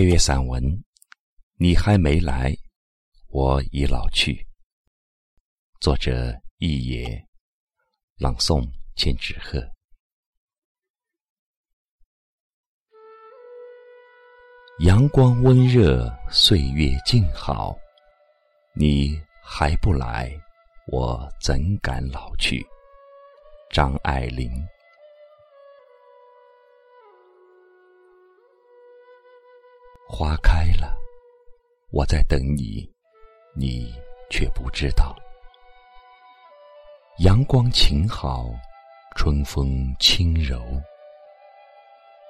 配乐散文，你还没来，我已老去。作者：易野，朗诵：千纸鹤。阳光温热，岁月静好，你还不来，我怎敢老去？张爱玲。花开了，我在等你，你却不知道。阳光晴好，春风轻柔。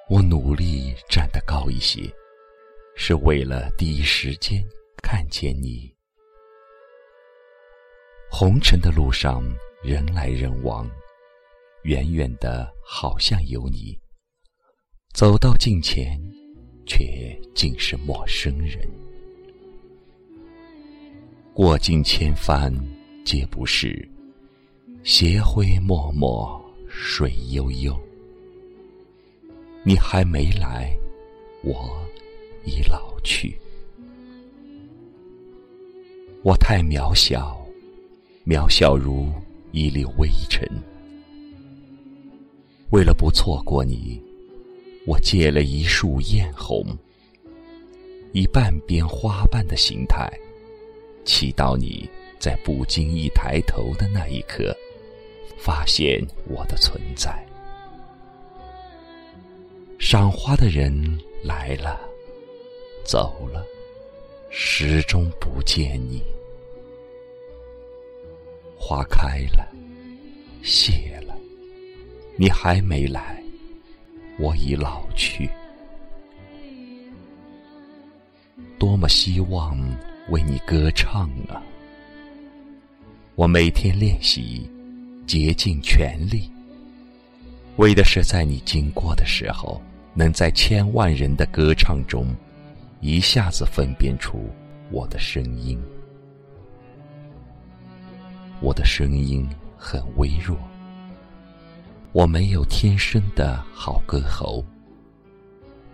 我努力站得高一些，是为了第一时间看见你。红尘的路上，人来人往，远远的好像有你，走到近前。却竟是陌生人。过尽千帆皆不是，斜晖脉脉水悠悠。你还没来，我已老去。我太渺小，渺小如一粒微尘。为了不错过你。我借了一束艳红，以半边花瓣的形态，祈祷你在不经意抬头的那一刻，发现我的存在。赏花的人来了，走了，始终不见你。花开了，谢了，你还没来。我已老去，多么希望为你歌唱啊！我每天练习，竭尽全力，为的是在你经过的时候，能在千万人的歌唱中，一下子分辨出我的声音。我的声音很微弱。我没有天生的好歌喉，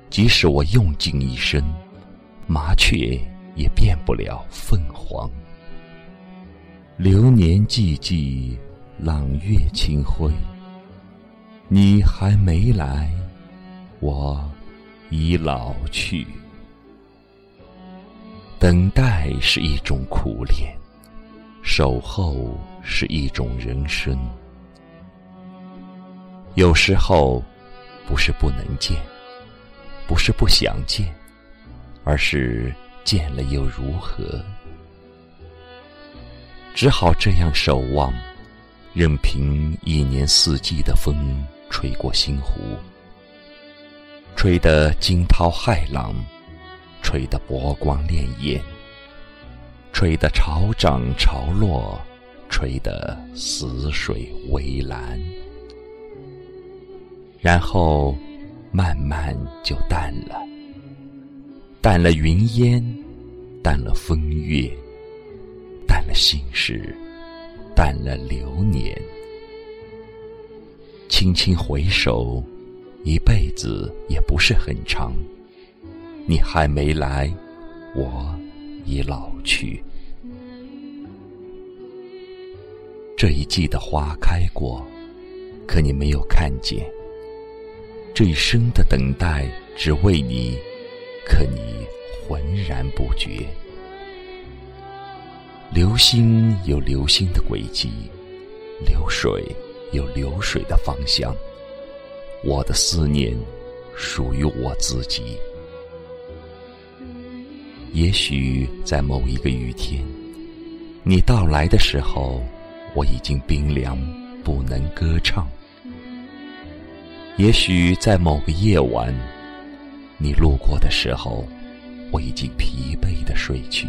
即使我用尽一生，麻雀也变不了凤凰。流年寂寂，朗月清辉，你还没来，我已老去。等待是一种苦练，守候是一种人生。有时候，不是不能见，不是不想见，而是见了又如何？只好这样守望，任凭一年四季的风吹过星湖，吹得惊涛骇浪，吹得波光潋滟，吹得潮涨潮落，吹得死水微澜。然后，慢慢就淡了，淡了云烟，淡了风月，淡了心事，淡了流年。轻轻回首，一辈子也不是很长。你还没来，我已老去。这一季的花开过，可你没有看见。这一生的等待，只为你，可你浑然不觉。流星有流星的轨迹，流水有流水的方向。我的思念属于我自己。也许在某一个雨天，你到来的时候，我已经冰凉，不能歌唱。也许在某个夜晚，你路过的时候，我已经疲惫的睡去。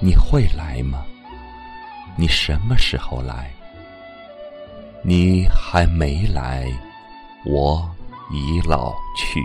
你会来吗？你什么时候来？你还没来，我已老去。